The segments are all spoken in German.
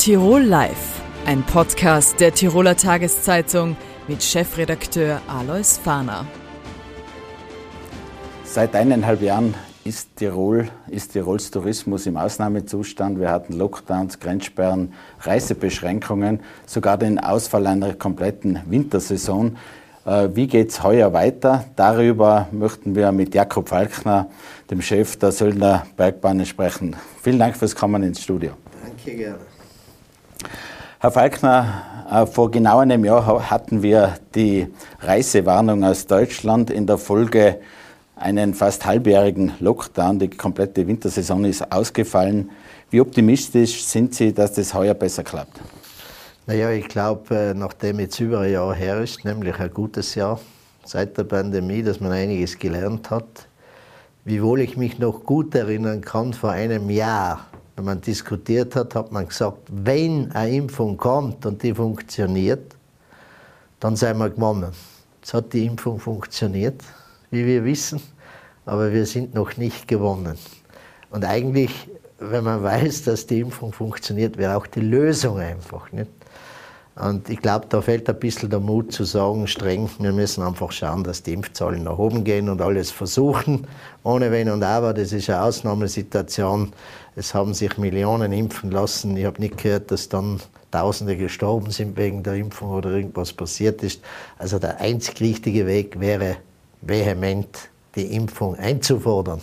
Tirol Live, ein Podcast der Tiroler Tageszeitung mit Chefredakteur Alois Fahner. Seit eineinhalb Jahren ist, Tirol, ist Tirols Tourismus im Ausnahmezustand. Wir hatten Lockdowns, Grenzsperren, Reisebeschränkungen, sogar den Ausfall einer kompletten Wintersaison. Äh, wie geht es heuer weiter? Darüber möchten wir mit Jakob Falkner, dem Chef der Söldner Bergbahnen, sprechen. Vielen Dank fürs Kommen ins Studio. Danke gerne. Herr Falkner, äh, vor genau einem Jahr hatten wir die Reisewarnung aus Deutschland. In der Folge einen fast halbjährigen Lockdown. Die komplette Wintersaison ist ausgefallen. Wie optimistisch sind Sie, dass das heuer besser klappt? Naja, ich glaube, äh, nachdem jetzt über ein Jahr her ist, nämlich ein gutes Jahr seit der Pandemie, dass man einiges gelernt hat, wiewohl ich mich noch gut erinnern kann, vor einem Jahr, wenn man diskutiert hat, hat man gesagt, wenn eine Impfung kommt und die funktioniert, dann sind wir gewonnen. Jetzt hat die Impfung funktioniert wie wir wissen, aber wir sind noch nicht gewonnen. Und eigentlich, wenn man weiß, dass die Impfung funktioniert, wäre auch die Lösung einfach. Nicht? Und ich glaube, da fällt ein bisschen der Mut zu sagen, streng, wir müssen einfach schauen, dass die Impfzahlen nach oben gehen und alles versuchen, ohne Wenn und Aber. Das ist eine Ausnahmesituation. Es haben sich Millionen impfen lassen. Ich habe nicht gehört, dass dann Tausende gestorben sind wegen der Impfung oder irgendwas passiert ist. Also der einzig richtige Weg wäre vehement die Impfung einzufordern.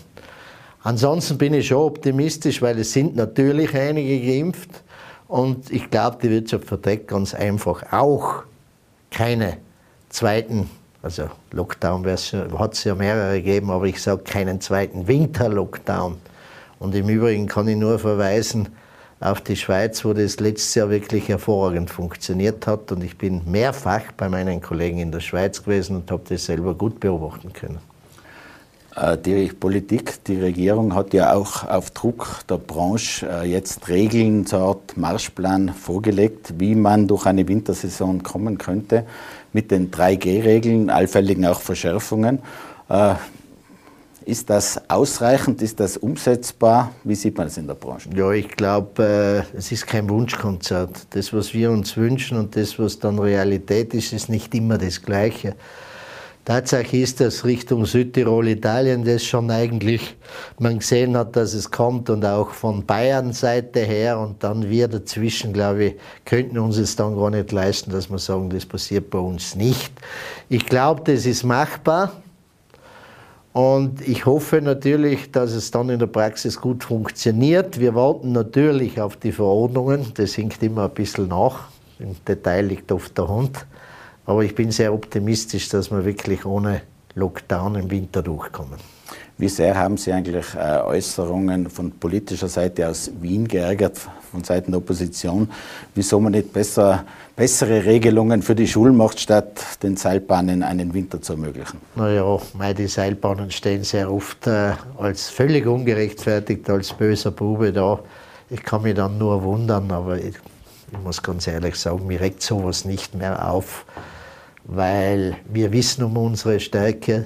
Ansonsten bin ich schon optimistisch, weil es sind natürlich einige geimpft und ich glaube, die Wirtschaft verdeckt ganz einfach auch keine zweiten, also Lockdown hat es ja mehrere gegeben, aber ich sage keinen zweiten Winter-Lockdown. Und im Übrigen kann ich nur verweisen auf die Schweiz, wo das letztes Jahr wirklich hervorragend funktioniert hat. Und ich bin mehrfach bei meinen Kollegen in der Schweiz gewesen und habe das selber gut beobachten können. Äh, die Politik, die Regierung hat ja auch auf Druck der Branche äh, jetzt Regeln, so Art Marschplan vorgelegt, wie man durch eine Wintersaison kommen könnte, mit den 3G-Regeln, allfälligen auch Verschärfungen. Äh, ist das ausreichend? Ist das umsetzbar? Wie sieht man das in der Branche? Ja, ich glaube, äh, es ist kein Wunschkonzert. Das, was wir uns wünschen und das, was dann Realität ist, ist nicht immer das Gleiche. Tatsache ist, dass Richtung Südtirol, Italien, das schon eigentlich man gesehen hat, dass es kommt und auch von Bayern Seite her und dann wir dazwischen, glaube ich, könnten uns es dann gar nicht leisten, dass wir sagen, das passiert bei uns nicht. Ich glaube, das ist machbar. Und ich hoffe natürlich, dass es dann in der Praxis gut funktioniert. Wir warten natürlich auf die Verordnungen. Das hinkt immer ein bisschen nach. Im Detail liegt oft der Hund. Aber ich bin sehr optimistisch, dass wir wirklich ohne Lockdown im Winter durchkommen. Wie sehr haben Sie eigentlich äh, Äußerungen von politischer Seite aus Wien geärgert, von Seiten der Opposition, wieso man nicht besser, bessere Regelungen für die Schulen macht, statt den Seilbahnen einen Winter zu ermöglichen? Naja, die Seilbahnen stehen sehr oft äh, als völlig ungerechtfertigt, als böser Bube da. Ich kann mich dann nur wundern, aber ich, ich muss ganz ehrlich sagen, mir regt sowas nicht mehr auf, weil wir wissen um unsere Stärke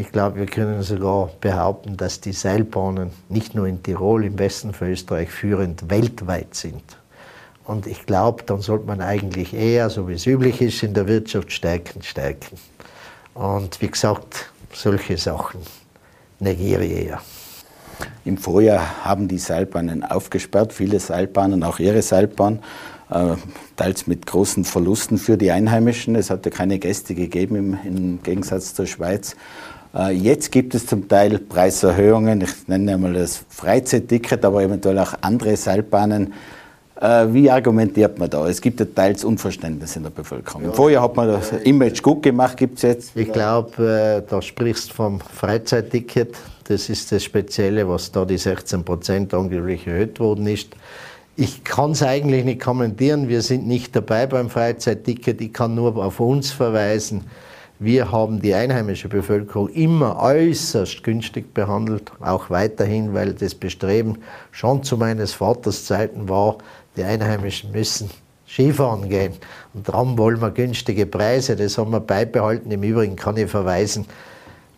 ich glaube, wir können sogar behaupten, dass die Seilbahnen nicht nur in Tirol, im Westen von Österreich führend weltweit sind. Und ich glaube, dann sollte man eigentlich eher, so wie es üblich ist, in der Wirtschaft stärken, stärken. Und wie gesagt, solche Sachen negiere ich eher. Im Vorjahr haben die Seilbahnen aufgesperrt, viele Seilbahnen, auch ihre Seilbahn, teils mit großen Verlusten für die Einheimischen. Es hatte keine Gäste gegeben im, im Gegensatz zur Schweiz. Äh, jetzt gibt es zum Teil Preiserhöhungen, ich nenne einmal das Freizeitticket, aber eventuell auch andere Seilbahnen. Äh, wie argumentiert man da? Es gibt ja teils Unverständnis in der Bevölkerung. Ja. Vorher hat man das Image gut gemacht, gibt es jetzt? Ich glaube, äh, da sprichst du vom Freizeitticket. Das ist das Spezielle, was da die 16 Prozent angeblich erhöht worden ist. Ich kann es eigentlich nicht kommentieren. Wir sind nicht dabei beim Freizeitticket. Ich kann nur auf uns verweisen. Wir haben die einheimische Bevölkerung immer äußerst günstig behandelt, auch weiterhin, weil das Bestreben schon zu meines Vaters Zeiten war, die Einheimischen müssen Skifahren gehen. Und darum wollen wir günstige Preise, das haben wir beibehalten. Im Übrigen kann ich verweisen,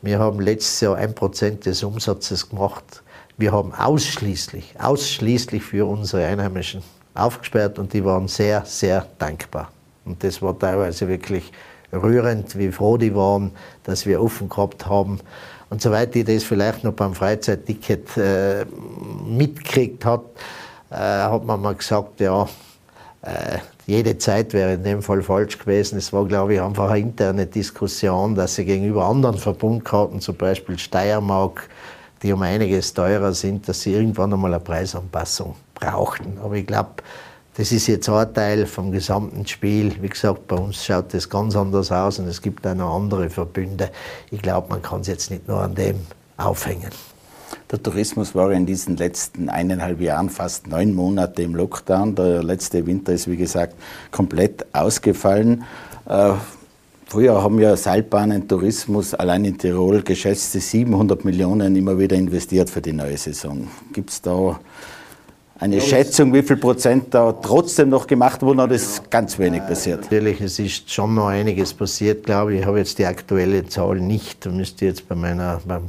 wir haben letztes Jahr ein Prozent des Umsatzes gemacht. Wir haben ausschließlich, ausschließlich für unsere Einheimischen aufgesperrt und die waren sehr, sehr dankbar. Und das war teilweise wirklich rührend, wie froh die waren, dass wir offen gehabt haben. Und soweit ich das vielleicht noch beim Freizeitticket äh, mitgekriegt hat, äh, hat man mal gesagt, ja, äh, jede Zeit wäre in dem Fall falsch gewesen. Es war, glaube ich, einfach eine interne Diskussion, dass sie gegenüber anderen Verbundkarten, zum Beispiel Steiermark, die um einiges teurer sind, dass sie irgendwann einmal eine Preisanpassung brauchten. Aber ich glaube, das ist jetzt ein Teil vom gesamten Spiel. Wie gesagt, bei uns schaut das ganz anders aus und es gibt auch noch andere Verbünde. Ich glaube, man kann es jetzt nicht nur an dem aufhängen. Der Tourismus war in diesen letzten eineinhalb Jahren fast neun Monate im Lockdown. Der letzte Winter ist, wie gesagt, komplett ausgefallen. Äh, früher haben ja Seilbahnen, Tourismus allein in Tirol geschätzte 700 Millionen immer wieder investiert für die neue Saison. Gibt es da eine ja, Schätzung, wie viel Prozent da trotzdem noch gemacht wurden, oder ist ganz wenig passiert? Natürlich, es ist schon noch einiges passiert, glaube ich. Ich habe jetzt die aktuelle Zahl nicht. Da müsste jetzt bei meiner, bei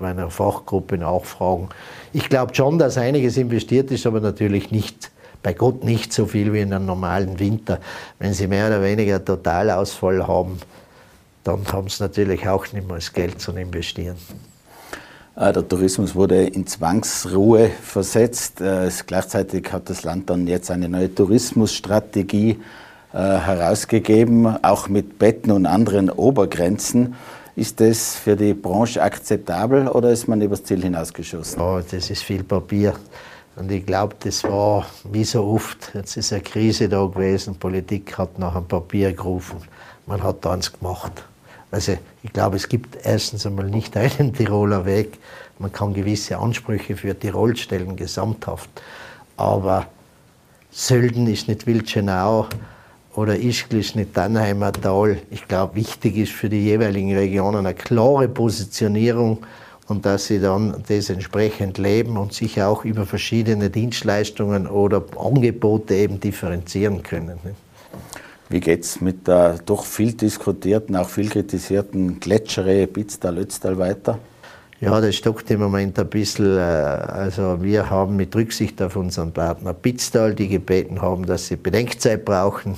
meiner Fachgruppe nachfragen. Ich glaube schon, dass einiges investiert ist, aber natürlich nicht, bei Gott nicht so viel wie in einem normalen Winter. Wenn Sie mehr oder weniger Totalausfall haben, dann haben Sie natürlich auch nicht mehr das Geld zu investieren. Äh, der Tourismus wurde in Zwangsruhe versetzt. Äh, gleichzeitig hat das Land dann jetzt eine neue Tourismusstrategie äh, herausgegeben, auch mit Betten und anderen Obergrenzen. Ist das für die Branche akzeptabel oder ist man übers Ziel hinausgeschossen? Oh, das ist viel Papier. Und ich glaube, das war wie so oft. Jetzt ist eine Krise da gewesen. Politik hat nach einem Papier gerufen. Man hat eins gemacht. Also ich glaube, es gibt erstens einmal nicht einen Tiroler Weg. Man kann gewisse Ansprüche für Tirol stellen, gesamthaft. Aber Sölden ist nicht Wildschenau oder Ischgl ist nicht Dannheimer Tal. Ich glaube, wichtig ist für die jeweiligen Regionen eine klare Positionierung und dass sie dann das entsprechend leben und sich auch über verschiedene Dienstleistungen oder Angebote eben differenzieren können. Wie geht es mit der doch viel diskutierten, auch viel kritisierten Gletscherei Bitztal-Ötztal weiter? Ja, das stockt im Moment ein bisschen. Äh, also wir haben mit Rücksicht auf unseren Partner Bitztal, die gebeten haben, dass sie Bedenkzeit brauchen,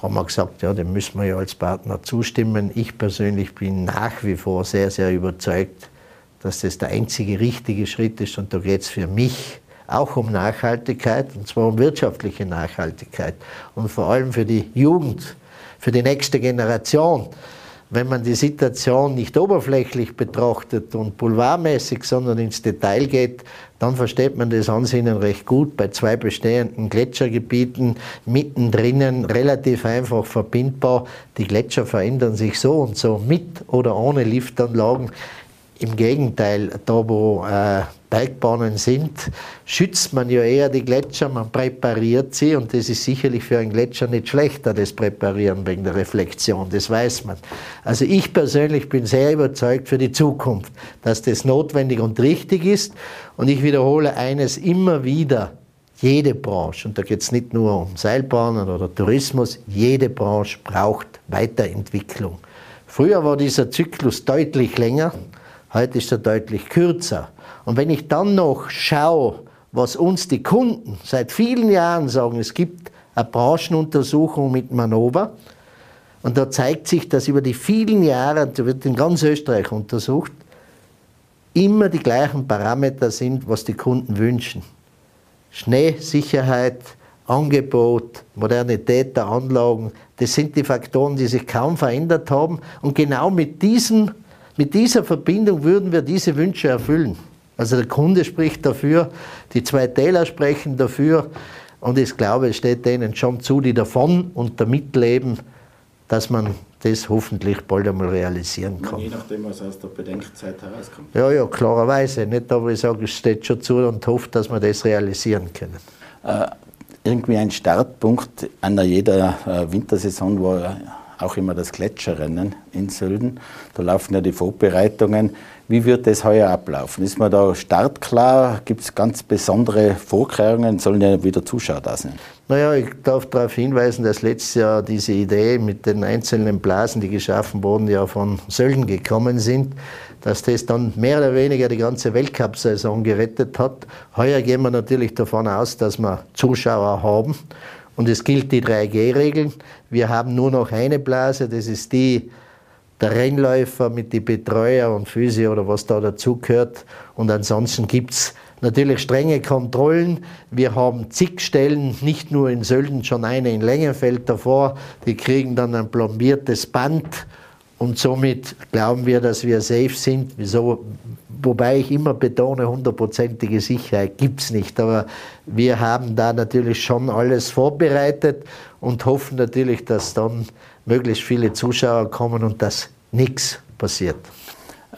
haben wir gesagt, ja, dem müssen wir ja als Partner zustimmen. Ich persönlich bin nach wie vor sehr, sehr überzeugt, dass das der einzige richtige Schritt ist und da geht es für mich auch um Nachhaltigkeit, und zwar um wirtschaftliche Nachhaltigkeit und vor allem für die Jugend, für die nächste Generation. Wenn man die Situation nicht oberflächlich betrachtet und boulevardmäßig, sondern ins Detail geht, dann versteht man das Ansinnen recht gut. Bei zwei bestehenden Gletschergebieten mittendrin relativ einfach verbindbar. Die Gletscher verändern sich so und so mit oder ohne Liftanlagen. Im Gegenteil, da wo äh, Bergbahnen sind, schützt man ja eher die Gletscher, man präpariert sie und das ist sicherlich für einen Gletscher nicht schlechter, das Präparieren wegen der Reflexion, das weiß man. Also ich persönlich bin sehr überzeugt für die Zukunft, dass das notwendig und richtig ist und ich wiederhole eines immer wieder, jede Branche, und da geht es nicht nur um Seilbahnen oder Tourismus, jede Branche braucht Weiterentwicklung. Früher war dieser Zyklus deutlich länger, Heute ist er deutlich kürzer. Und wenn ich dann noch schaue, was uns die Kunden seit vielen Jahren sagen, es gibt eine Branchenuntersuchung mit Manova, und da zeigt sich, dass über die vielen Jahre, da wird in ganz Österreich untersucht, immer die gleichen Parameter sind, was die Kunden wünschen. Schneesicherheit, Angebot, Modernität der Anlagen, das sind die Faktoren, die sich kaum verändert haben. Und genau mit diesem mit dieser Verbindung würden wir diese Wünsche erfüllen. Also der Kunde spricht dafür, die zwei Täler sprechen dafür und ich glaube, es steht denen schon zu, die davon und damit leben, dass man das hoffentlich bald einmal realisieren kann. Je nachdem, was aus der Bedenkzeit herauskommt. Ja, ja, klarerweise. Nicht, aber ich sage, es steht schon zu und hoffe, dass wir das realisieren können. Äh, irgendwie ein Startpunkt einer jeder äh, Wintersaison war auch immer das Gletscherrennen in Sölden. Da laufen ja die Vorbereitungen. Wie wird das heuer ablaufen? Ist man da startklar? Gibt es ganz besondere Vorkehrungen? Sollen ja wieder Zuschauer da sein? Naja, ich darf darauf hinweisen, dass letztes Jahr diese Idee mit den einzelnen Blasen, die geschaffen wurden, ja von Sölden gekommen sind, dass das dann mehr oder weniger die ganze Weltcup-Saison gerettet hat. Heuer gehen wir natürlich davon aus, dass wir Zuschauer haben. Und es gilt die 3G-Regeln. Wir haben nur noch eine Blase, das ist die der Rennläufer mit den Betreuer und Physio oder was da dazugehört. Und ansonsten gibt es natürlich strenge Kontrollen. Wir haben zig Stellen, nicht nur in Sölden, schon eine in Längenfeld davor. Die kriegen dann ein plombiertes Band und somit glauben wir, dass wir safe sind. Wieso? Wobei ich immer betone, hundertprozentige Sicherheit gibt es nicht. Aber wir haben da natürlich schon alles vorbereitet und hoffen natürlich, dass dann möglichst viele Zuschauer kommen und dass nichts passiert.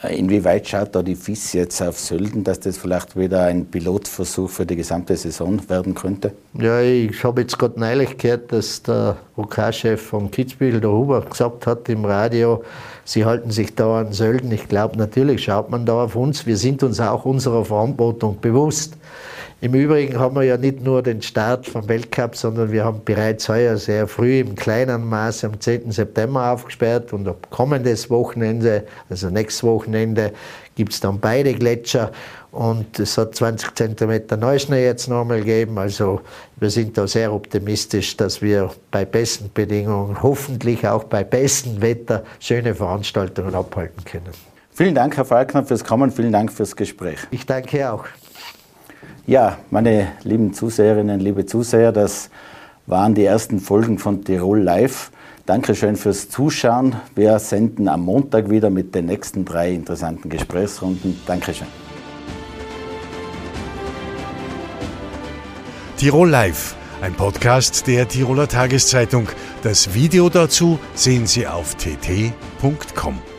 Inwieweit schaut da die FIS jetzt auf Sölden, dass das vielleicht wieder ein Pilotversuch für die gesamte Saison werden könnte? Ja, ich habe jetzt gerade neulich gehört, dass der OK-Chef von Kitzbühel, der Huber, gesagt hat im Radio, sie halten sich da an Sölden. Ich glaube, natürlich schaut man da auf uns. Wir sind uns auch unserer Verantwortung bewusst. Im Übrigen haben wir ja nicht nur den Start vom Weltcup, sondern wir haben bereits heuer sehr früh im kleinen Maße am 10. September aufgesperrt und ab kommendes Wochenende, also nächstes Wochenende, gibt es dann beide Gletscher und es hat 20 cm Neuschnee jetzt nochmal gegeben. Also wir sind da sehr optimistisch, dass wir bei besten Bedingungen, hoffentlich auch bei bestem Wetter, schöne Veranstaltungen abhalten können. Vielen Dank, Herr Falkner, fürs Kommen. Vielen Dank fürs Gespräch. Ich danke auch. Ja, meine lieben Zuseherinnen, liebe Zuseher, das waren die ersten Folgen von Tirol Live. Dankeschön fürs Zuschauen. Wir senden am Montag wieder mit den nächsten drei interessanten Gesprächsrunden. Dankeschön. Tirol Live, ein Podcast der Tiroler Tageszeitung. Das Video dazu sehen Sie auf tt.com.